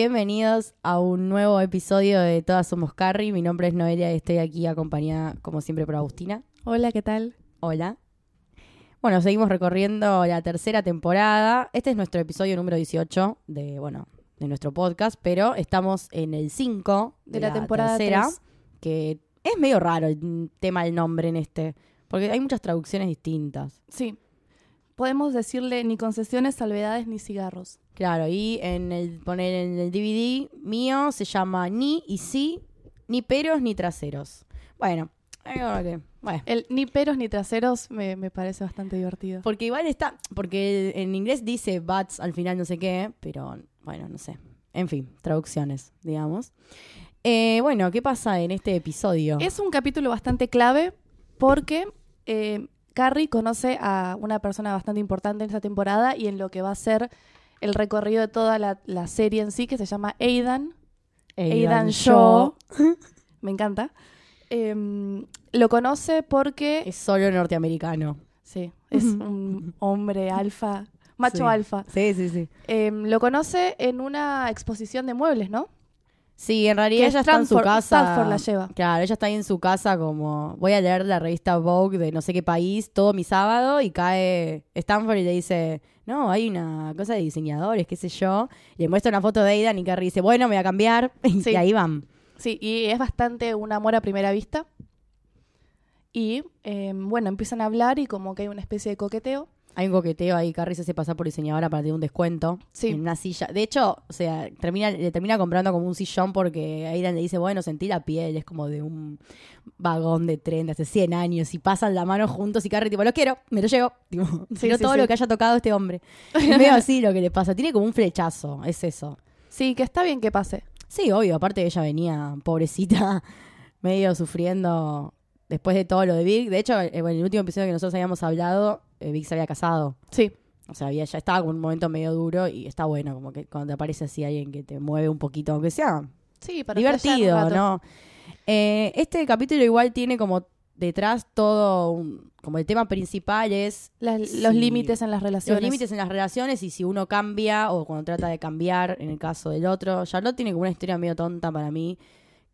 Bienvenidos a un nuevo episodio de Todas Somos Carrie. Mi nombre es Noelia y estoy aquí acompañada, como siempre, por Agustina. Hola, ¿qué tal? Hola. Bueno, seguimos recorriendo la tercera temporada. Este es nuestro episodio número 18 de, bueno, de nuestro podcast, pero estamos en el 5 de, De la temporada tercera, que es medio raro el tema del nombre en este, porque hay muchas traducciones distintas. Sí. Podemos decirle ni concesiones, salvedades, ni cigarros. Claro, y en el poner en el DVD mío se llama ni y sí, ni peros ni traseros. Bueno, bueno, El ni peros ni traseros me, me parece bastante divertido. porque igual está, porque en inglés dice butts al final no sé qué, pero bueno, no sé. En fin, traducciones, digamos. Eh, bueno, ¿qué pasa en este episodio? Es un capítulo bastante clave porque eh, Carrie conoce a una persona bastante importante en esta temporada y en lo que va a ser el recorrido de toda la, la serie en sí, que se llama Aidan. Aidan Shaw. Me encanta. Em, lo conoce porque Es solo norteamericano. Sí, es un hombre alfa, macho Sí. alfa. Sí, sí, sí. Em, lo conoce en una exposición de muebles, ¿no? Sí, en realidad ella está en su casa. Stanford la lleva. Claro, ella está ahí en su casa como voy a leer la revista Vogue de no sé qué país todo mi sábado y cae Stanford y le dice, no, hay una cosa de diseñadores, qué sé yo. Y le muestra una foto de Aidan y Carrie dice, bueno, me voy a cambiar. Sí. Y ahí van. Sí, y es bastante un amor a primera vista. Y em, bueno, empiezan a hablar y como que hay una especie de coqueteo. Hay un coqueteo ahí, Carrie se hace pasar por diseñadora para tener un descuento Sí. en una silla. De hecho, o sea, termina, le termina comprando como un sillón porque Aidan le dice, bueno, sentí la piel, es como de un vagón de tren de hace 100 años y pasan la mano juntos y Carrie tipo, lo quiero, me lo llevo. Tipo, Sí, quiero sí, todo lo que haya tocado este hombre. Es medio así lo que le pasa. Tiene como un flechazo, es eso. Sí, que está bien que pase. Sí, obvio, aparte ella venía, pobrecita, medio sufriendo después de todo lo de Vic. De hecho, eh, en el último episodio que nosotros habíamos hablado, eh, Vic se había casado. Sí, O sea, había, ya estaba como en un momento medio duro y está bueno, como que cuando te aparece así alguien que te mueve un poquito, aunque sea sí, para divertido. ¿no? Eh, este capítulo igual tiene como detrás todo, un- como el tema principal es Las-. Los límites en las relaciones. los límites en las relaciones y si uno cambia o cuando trata de cambiar en el caso del otro. Charlotte tiene como una historia medio tonta para mí,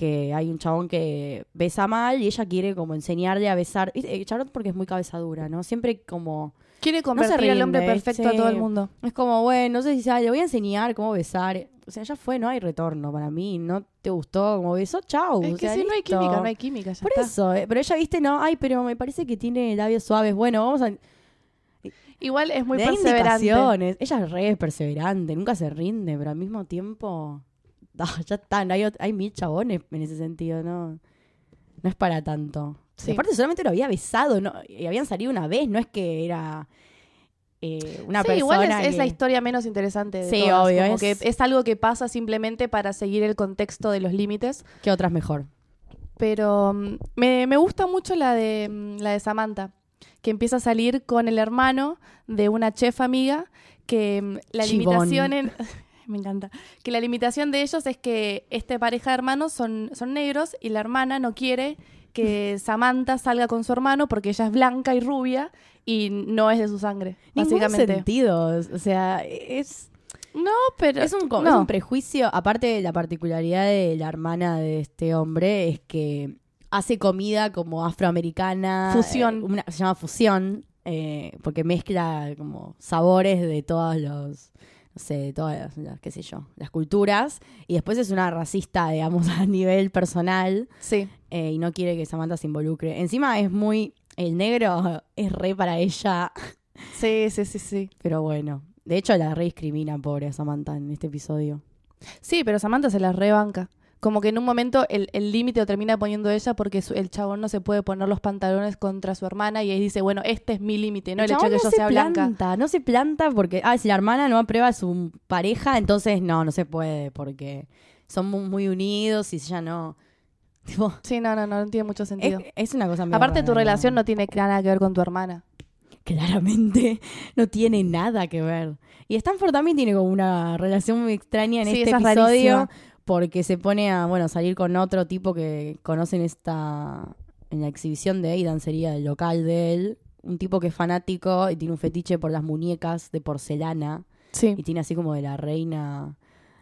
que hay un chabón que besa mal y ella quiere como enseñarle a besar. Eh, Charlotte porque es muy cabezadura, ¿no? Siempre como... Quiere convertir al rinde, hombre perfecto a todo el mundo. Es como, bueno, no sé si sabe, le voy a enseñar cómo besar. O sea, ya fue, no hay retorno para mí. No te gustó como besó, chau. Es o que sea, si no hay química, no hay química. Ya Por está. eso, eh, pero ella, viste, no, ay, pero me parece que tiene labios suaves. Bueno, vamos a... Igual es muy perseverante. Ella es re perseverante, nunca se rinde, pero al mismo tiempo... ah, ya está, no hay, hay mil chabones en ese sentido, ¿no? No es para tanto. Sí. Aparte solamente lo había besado, ¿no? Y habían salido una vez, no es que era... eh, una sí, persona igual es, es que- la historia menos interesante de Sí, todas, obvio, como es- que es algo que pasa simplemente para seguir el contexto de los límites. ¿Qué otra es mejor? Pero mm, me, me gusta mucho la de, mm, la de Samantha, que empieza a salir con el hermano de una chef amiga, que mm, la limitación en... Me encanta. Que la limitación de ellos es que esta pareja de hermanos son, son negros y la hermana no quiere que Samantha salga con su hermano porque ella es blanca y rubia y no es de su sangre, Ningún básicamente. sentido. O sea, es, No, pero... es, un, no. es un prejuicio. Aparte de la particularidad de la hermana de este hombre, es que hace comida como afroamericana. Fusión. eh, una- se llama fusión, eh, porque mezcla como sabores de todos los. No sé, de todas las, las- qué sé yo, las culturas. Y después es una racista, digamos, a nivel personal. Sí. eh, y no quiere que Samantha se involucre. Encima es muy. El negro es re para ella. Sí, sí, sí, sí. Pero bueno, de hecho la re discrimina, pobre a Samantha, en este episodio. Sí, pero Samantha se la rebanca. Como que en un momento el el límite lo termina poniendo ella porque su- el chabón no se puede poner los pantalones contra su hermana y ahí dice, bueno, este es mi límite, no el, hecho de que yo se sea blanca. planta, no se planta porque, ah, si la hermana no aprueba a su pareja, entonces no, no se puede porque son mu- muy, unidos y ella no. Tipo, Sí, no, no, no, no tiene mucho sentido. es, es una cosa Aparte, tu relación no tiene nada que ver con tu hermana. Claramente no tiene nada que ver. Y Stanford también tiene como una relación muy extraña en Sí, este episodio. Porque se pone a, bueno, salir con otro tipo que conocen esta, en la exhibición de Aidan sería el local de él, un tipo que es fanático y tiene un fetiche por las muñecas de porcelana Sí. y tiene así como de la reina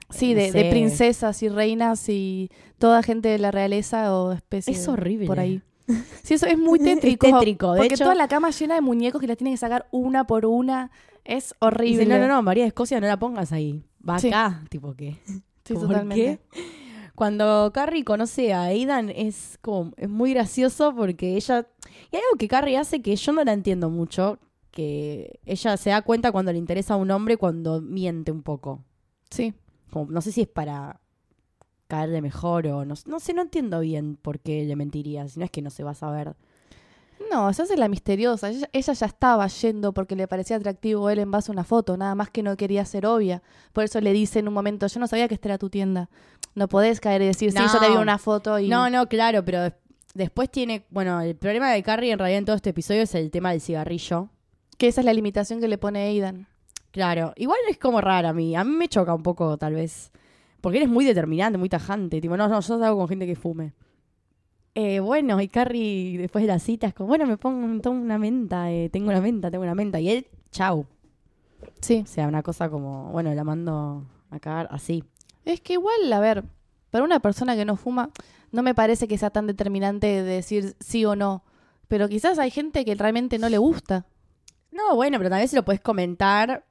Sí, de, princesas y reinas y toda gente de la realeza o especie Es horrible. por ahí. Sí, eso es muy Es tétrico. de porque hecho- toda la cama llena de muñecos que la tienen que sacar una por una. Es Dice, horrible. no, no, no, María de Escocia no la pongas ahí. Va Sí. acá, tipo que. Sí, ¿Por totalmente. qué? Cuando Carrie conoce a Aidan es como es muy gracioso porque ella y hay algo que Carrie hace que yo no la entiendo mucho, que ella se da cuenta cuando le interesa a un hombre cuando miente un poco. Sí. Como, no sé si es para caerle mejor o no, no sé, no entiendo bien por qué le mentiría, si no es que no se va a saber. No, se hace la misteriosa. Ella, ella ya estaba yendo porque le parecía atractivo él en base a una foto, nada más que no quería ser obvia. Por eso le dice en un momento, yo no sabía que esta era tu tienda. No podés caer y decir, sí, No. yo te vi una foto y... No, no, claro, pero des- después tiene, bueno, el problema de Carrie en realidad en todo este episodio es el tema del cigarrillo. Que esa es la limitación que le pone Aidan. Claro, igual es como rara a mí. A mí me choca un poco, tal vez. Porque eres muy determinante, muy tajante. Tipo, no, no, yo salgo con gente que fume. Eh, bueno, y Carrie, después de la cita, es como, bueno, me pongo tomo una menta, eh, tengo una menta, tengo una menta. Y él, chau. Sí. O sea, una cosa como, bueno, la mando a cagar así. Es que igual, a ver, para una persona que no fuma, no me parece que sea tan determinante de decir sí o no. Pero quizás hay gente que realmente no le gusta. No, bueno, pero tal vez se lo puedes comentar.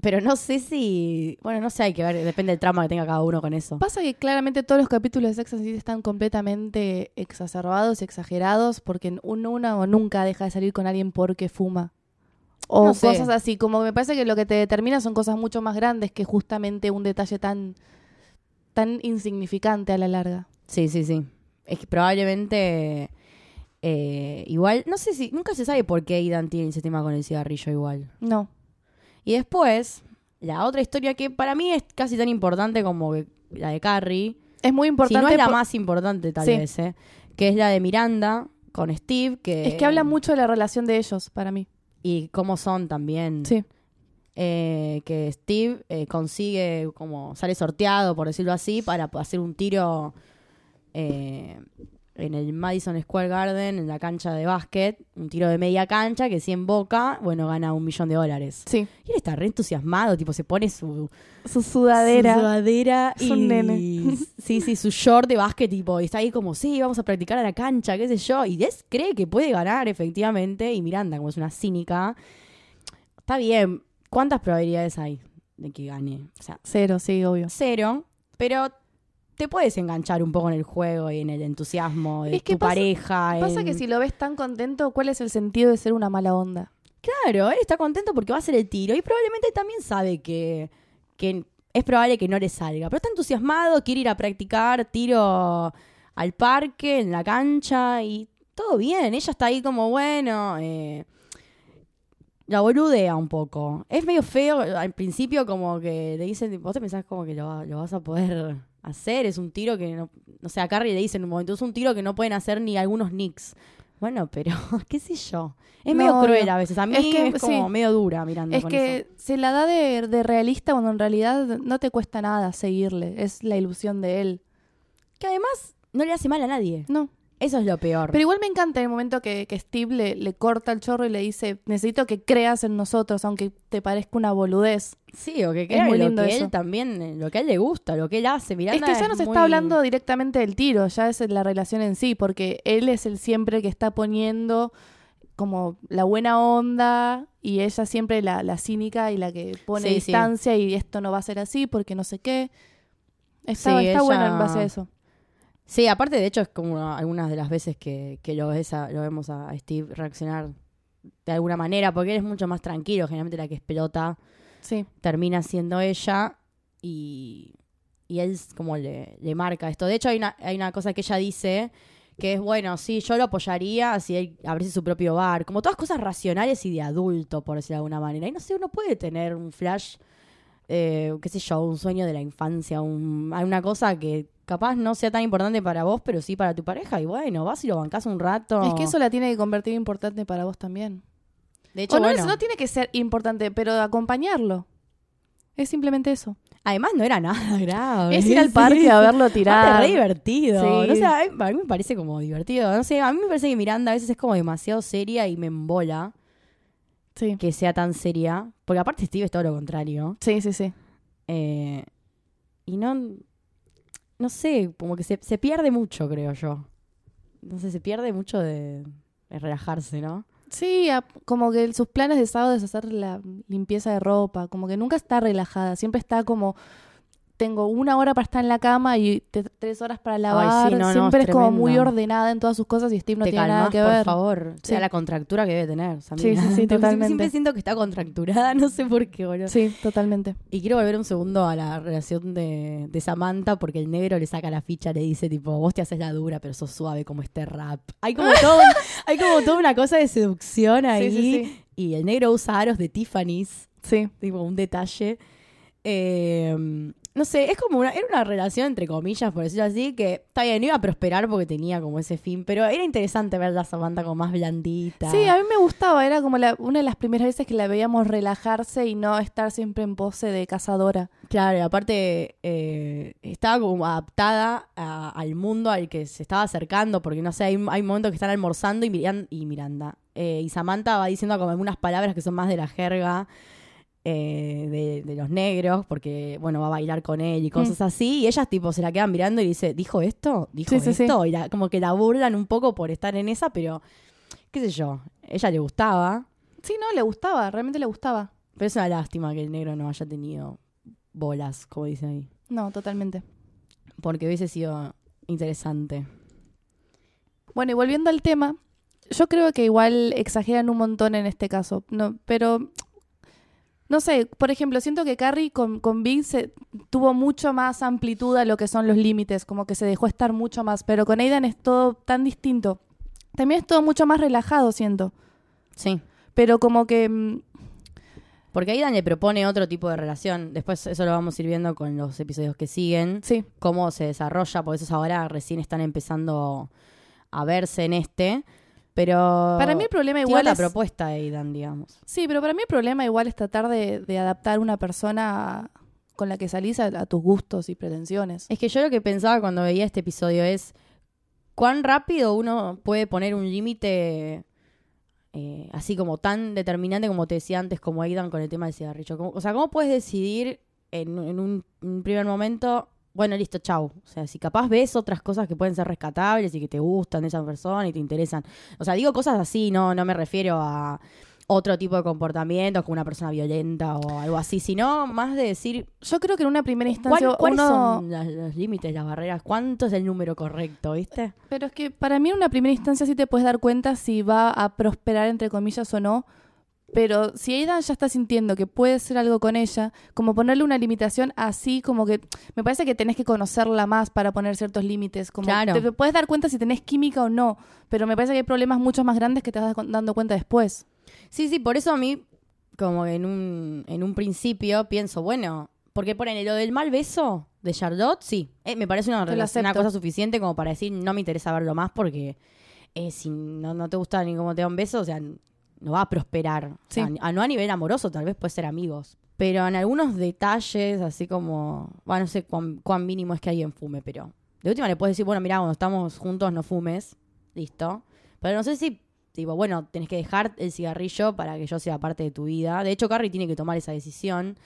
Pero no sé si. Bueno, no sé, hay que ver, depende del trama que tenga cada uno con eso. Pasa que claramente todos los capítulos de Sex and City están completamente exacerbados, exagerados, porque uno, uno o nunca deja de salir con alguien porque fuma. O No sé. cosas así, como me parece que lo que te determina son cosas mucho más grandes que justamente un detalle tan, tan insignificante a la larga. Sí, sí, sí. Es que probablemente. eh, igual, no sé si. Nunca se sabe por qué Aidan tiene ese tema con el cigarrillo igual. No. Y después, la otra historia que para mí es casi tan importante como la de Carrie. Es muy Si importante. no es la por- más importante, tal Sí. vez, ¿eh? Que es la de Miranda con Steve. Que, Es que habla mucho de la relación de ellos, para mí. Y cómo son también. Sí. eh, que Steve eh, consigue, como sale sorteado, por decirlo así, para hacer un tiro eh, en el Madison Square Garden, en la cancha de básquet, un tiro de media cancha que si en boca, bueno, gana un millón de dólares. Sí. Y él está re entusiasmado, tipo se pone su Su sudadera. su sudadera y un nene. sí, sí, su short de básquet, tipo, y está ahí como, sí, vamos a practicar a la cancha, qué sé yo, y él cree que puede ganar efectivamente, y Miranda, como es una cínica, está bien, ¿cuántas probabilidades hay de que gane? O sea, Cero, sí, obvio. cero, pero te puedes enganchar un poco en el juego y en el entusiasmo de Es que tu pasa- pareja. Pasa en- que si lo ves tan contento, ¿cuál es el sentido de ser una mala onda? Claro, él está contento porque va a hacer el tiro y probablemente también sabe que, que es probable que no le salga, pero está entusiasmado, quiere ir a practicar tiro al parque, en la cancha y todo bien. Ella está ahí como, bueno, eh, la boludea un poco. Es medio feo al principio como que le dicen, vos te pensás como que lo, lo vas a poder hacer, es un tiro que no, no sé, a Carrie le dicen en un momento, es un tiro que no pueden hacer ni algunos Knicks. Bueno, pero qué sé yo. Es No, medio cruel no. a veces. A mí Es es, que, como sí. medio dura mirando Es con que eso. se la da de, de realista cuando en realidad no te cuesta nada seguirle. Es la ilusión de él. Que además no le hace mal a nadie. No. Eso es lo peor. Pero igual me encanta el momento que, que Steve le, le corta el chorro y le dice, necesito que creas en nosotros, aunque te parezca una boludez. sí, o que crea muy lo lindo que eso. él también, eh, lo que a él le gusta, lo que él hace. Miranda es que ya no se muy- está hablando directamente del tiro, ya es la relación en sí, porque él es el siempre que está poniendo como la buena onda y ella siempre la, la cínica y la que pone Sí, sí. distancia y esto no va a ser así porque no sé qué. Está, Sí, está bueno en base a eso. Sí, aparte de hecho es como algunas de las veces que, que lo, ves a- lo vemos a Steve reaccionar de alguna manera, porque él es mucho más tranquilo, generalmente la que es pelota Sí. termina siendo ella y, y él es como le, le marca esto. De hecho hay una, hay una cosa que ella dice que es, bueno, sí, yo lo apoyaría si él abriese su propio bar, como todas cosas racionales y de adulto, por decirlo de alguna manera. Y no sé, uno puede tener un flash, eh, qué sé yo, un sueño de la infancia, un, una cosa que capaz no sea tan importante para vos, pero sí para tu pareja. Y bueno, vas y lo bancás un rato. Es que eso la tiene que convertir importante para vos también. de hecho, o no, es- bueno, no tiene que ser importante, pero acompañarlo. Es simplemente eso. además no era nada grave. Es ir al Sí. parque a verlo tirar. re divertido. Sí. No sé, a mí, a mí me parece como divertido. No sé, a mí me parece que Miranda a veces es como demasiado seria y me embola Sí. que sea tan seria. Porque aparte Steve es todo lo contrario. sí, sí, sí. Eh, y no, no sé, como que se, se pierde mucho, creo yo. No sé, se pierde mucho de, relajarse, ¿no? Sí, como que sus planes de sábado es hacer la limpieza de ropa, como que nunca está relajada, siempre está como tengo una hora para estar en la cama y te- tres horas para lavar, sí, no, no, siempre es es como muy ordenada en todas sus cosas y Steve no Te tiene nada que por ver. favor. Sí. Sea la contractura que debe tener. Sí, sí, sí, totalmente. Siempre siento que está contracturada, no sé por qué, boludo. Sí, totalmente. Y quiero volver un segundo a la relación de, de Samantha, porque el negro le saca la ficha, le dice, tipo, vos te haces la dura, pero sos suave como este rap. Hay como todo, hay como toda una cosa de seducción ahí. Sí, sí, sí. Y el negro usa aros de Tiffany's, Sí. tipo un detalle. Eh, no sé, es como una, era una relación entre comillas, por decirlo así, que está bien, iba a prosperar porque tenía como ese fin, pero era interesante ver a Samantha como más blandita. Sí, a mí me gustaba, era como la, una de las primeras veces que la veíamos relajarse y no estar siempre en pose de cazadora. Claro, y aparte eh, estaba como adaptada a- al mundo al que se estaba acercando, porque no sé, hay, hay momentos que están almorzando y, Miran- y Miranda. eh, y Samantha va diciendo como algunas palabras que son más de la jerga eh, de, de los negros, porque, bueno, va a bailar con él y cosas así. Y ellas, tipo, se la quedan mirando y dice, ¿dijo esto? ¿Dijo Sí, sí, sí. esto? Y la- como que la burlan un poco por estar en esa, pero, qué sé yo, ella le gustaba. Sí, no, le gustaba, realmente le gustaba. Pero es una lástima que el negro no haya tenido bolas, como dice ahí. No, totalmente. porque hubiese sido interesante. Bueno, y volviendo al tema, yo creo que igual exageran un montón en este caso. No, pero no sé, por ejemplo, siento que Carrie con, con Big se, tuvo mucho más amplitud a lo que son los límites, como que se dejó estar mucho más, pero con Aidan es todo tan distinto. También es todo mucho más relajado, siento. Sí. Pero como que mm, Porque Aidan le propone otro tipo de relación. Después eso lo vamos a ir viendo con los episodios que siguen. sí, Cómo se desarrolla, por eso ahora recién están empezando a verse en este. Pero para mí el problema igual la es... propuesta de Aidan, digamos. Sí, pero para mí el problema igual es tratar de, de adaptar una persona con la que salís a, a tus gustos y pretensiones. Es que yo lo que pensaba cuando veía este episodio es cuán rápido uno puede poner un límite eh, así como tan determinante como te decía antes, como Aidan con el tema del cigarrillo. O sea, ¿cómo puedes decidir en, en un, un primer momento, bueno, listo, chau? O sea, si capaz ves otras cosas que pueden ser rescatables y que te gustan de esa persona y te interesan. O sea, digo cosas así, no, no me refiero a otro tipo de comportamientos como una persona violenta o algo así, sino más de decir Yo creo que en una primera instancia ¿Cuál- ¿Cuáles uno... son las- los límites, las barreras? ¿Cuánto es el número correcto, viste? Pero es que para mí en una primera instancia sí te puedes dar cuenta si va a prosperar entre comillas o no. Pero si Aidan ya está sintiendo que puede hacer algo con ella, como ponerle una limitación así, como que me parece que tenés que conocerla más para poner ciertos límites. Como Claro. te puedes dar cuenta si tenés química o no, pero me parece que hay problemas mucho más grandes que te vas dando cuenta después. Sí, sí, por eso a mí, como en un, en un principio, pienso, bueno, porque ponen lo del mal beso de Charlotte, sí, eh, me parece una, una cosa suficiente como para decir, no me interesa verlo más porque eh, si no, no te gusta ni cómo te da un beso, o sea, no va a prosperar. O sea, Sí. a- no a nivel amoroso, tal vez puede ser amigos. Pero en algunos detalles, así como, bueno, no sé cuán, cuán mínimo es que alguien fume, pero de última le puedes decir, bueno, mira, cuando estamos juntos no fumes, listo. Pero no sé si, tipo, bueno, tenés que dejar el cigarrillo para que yo sea parte de tu vida. De hecho, Carrie tiene que tomar esa decisión.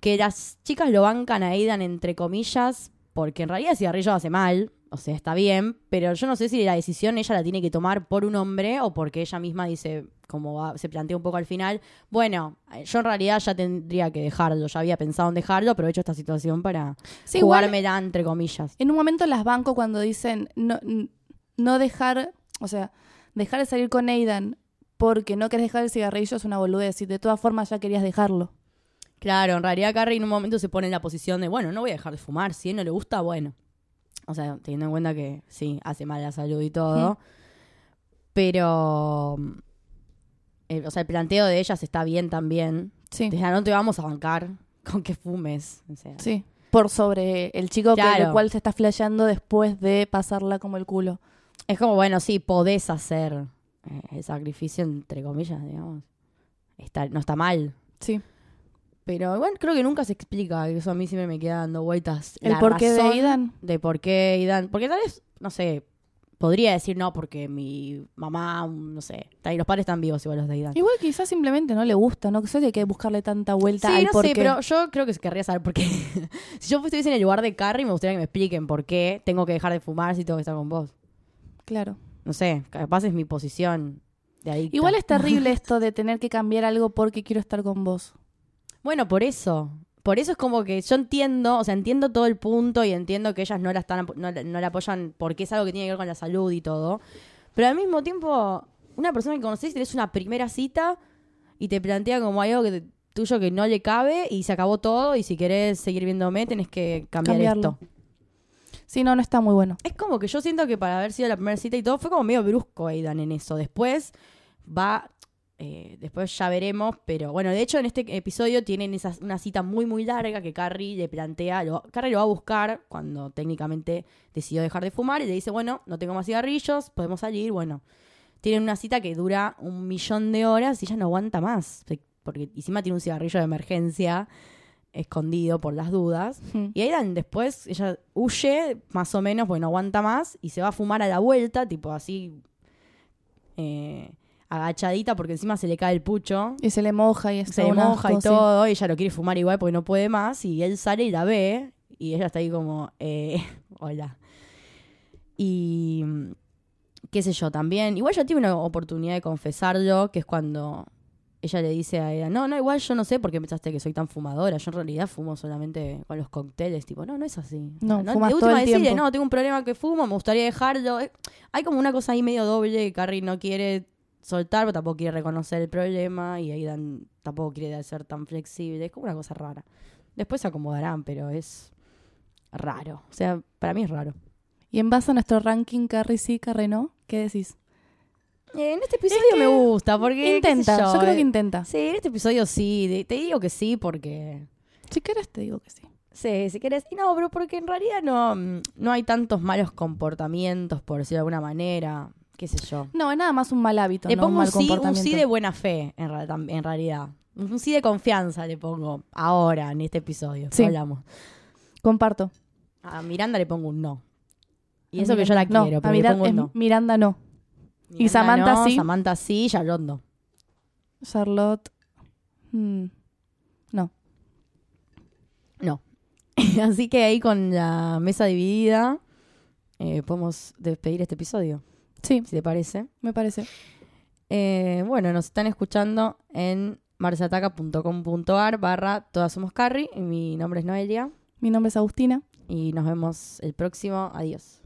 Que las chicas lo bancan a Aidan, entre comillas, porque en realidad el cigarrillo hace mal, o sea, está bien, pero yo no sé si la decisión ella la tiene que tomar por un hombre o porque ella misma dice, como va- se plantea un poco al final, bueno, yo en realidad ya tendría que dejarlo, ya había pensado en dejarlo, aprovecho esta situación para Sí, igual- jugármela, entre comillas. En un momento las banco cuando dicen no, no dejar, o sea, dejar de salir con Aidan porque no querés dejar el cigarrillo es una boludez y de todas formas ya querías dejarlo. Claro, en realidad Carrie en un momento se pone en la posición de, bueno, no voy a dejar de fumar, si a él no le gusta, bueno. O sea, teniendo en cuenta que sí, hace mal a la salud y todo. Pero, el- o sea, el planteo de ellas está bien también. Sí. O sea, no te vamos a bancar con que fumes. O sea, Sí. Por sobre el chico que, Claro. el cual se está flasheando después de pasarla como el culo. Es como, bueno, sí, podés hacer eh, el sacrificio, entre comillas, digamos. Está, no está mal. Sí. Pero bueno, creo que nunca se explica. Eso a mí siempre me queda dando vueltas. El La porqué de Aidan. De por qué Aidan. Porque tal vez, no sé, podría decir no porque mi mamá, no sé, ahí, los padres están vivos igual los de Aidan. Igual quizás simplemente no le gusta, ¿no? Que hay que buscarle tanta vuelta Sí, al no por sé, qué. pero yo creo que querría saber por qué. si yo estuviese en el lugar de Carrie, me gustaría que me expliquen por qué tengo que dejar de fumar si tengo que estar con vos. Claro. No sé, capaz es mi posición de adicta. Igual es terrible esto de tener que cambiar algo porque quiero estar con vos. Bueno, por eso. Por eso es como que yo entiendo, o sea, entiendo todo el punto y entiendo que ellas no la están no, la- no la apoyan porque es algo que tiene que ver con la salud y todo. Pero al mismo tiempo, una persona que conocés tenés una primera cita y te plantea como algo que te- tuyo que no le cabe y se acabó todo y si querés seguir viéndome tenés que cambiar Cambiarlo. esto. Sí, no, no está muy bueno. Es como que yo siento que para haber sido la primera cita y todo fue como medio brusco Aidan en eso. Después va, eh, después ya veremos, pero bueno, de hecho en este episodio tienen esa, una cita muy muy larga que Carrie le plantea, lo, Carrie lo va a buscar cuando técnicamente decidió dejar de fumar y le dice, bueno, no tengo más cigarrillos, podemos salir, bueno. Tienen una cita que dura un millón de horas y ella no aguanta más, porque encima tiene un cigarrillo de emergencia escondido por las dudas. Y Aidan después, ella huye, más o menos, porque no aguanta más, y se va a fumar a la vuelta, tipo así, eh, agachadita, porque encima se le cae el pucho, Y se le moja y es se le moja y sí. todo, y ella lo quiere fumar igual porque no puede más, y él sale y la ve, y ella está ahí como, eh, hola. Y qué sé yo, también, igual ya tiene una oportunidad de confesarlo, que es cuando ella le dice a ella, no, no, igual yo no sé por qué pensaste que soy tan fumadora, yo en realidad fumo solamente con los cócteles, tipo, no, no es así. No, de fumas última todo el decirle, tiempo. no, tengo un problema que fumo, me gustaría dejarlo. Eh, Hay como una cosa ahí medio doble que Carrie no quiere soltar, pero tampoco quiere reconocer el problema y Aidan tampoco quiere ser tan flexible, es como una cosa rara. Después se acomodarán, pero es raro, o sea, para mí es raro. Y en base a nuestro ranking, Carrie sí, Carrie no, ¿qué decís? Eh, en este episodio que me gusta, porque... Intenta, yo, creo eh, que intenta. Sí, en este episodio sí. Te digo que sí porque... Si querés te digo que sí. Sí, si querés. Y no, pero porque en realidad no, mm, no hay tantos malos comportamientos, por decirlo de alguna manera. Qué sé yo. No, es nada más un mal hábito, Le no pongo un mal sí, un sí de buena fe, en, realidad. Un sí de confianza le pongo ahora, en este episodio. Sí. hablamos. Comparto. A Miranda le pongo un no. Y A eso que yo la Miranda- no, quiero, a pero le Mira- pongo un es no. Miranda no. y Miranda Samantha no, sí. Samantha sí, Charlotte no. Charlotte. mm, no. No. Así que ahí con la mesa dividida eh, podemos despedir este episodio, Sí, si te parece. me parece. Eh, bueno, nos están escuchando en marsataca.com.ar barra Todas Somos Carrie. Y Mi nombre es Noelia Mi nombre es Agustina. y nos vemos el próximo. Adiós.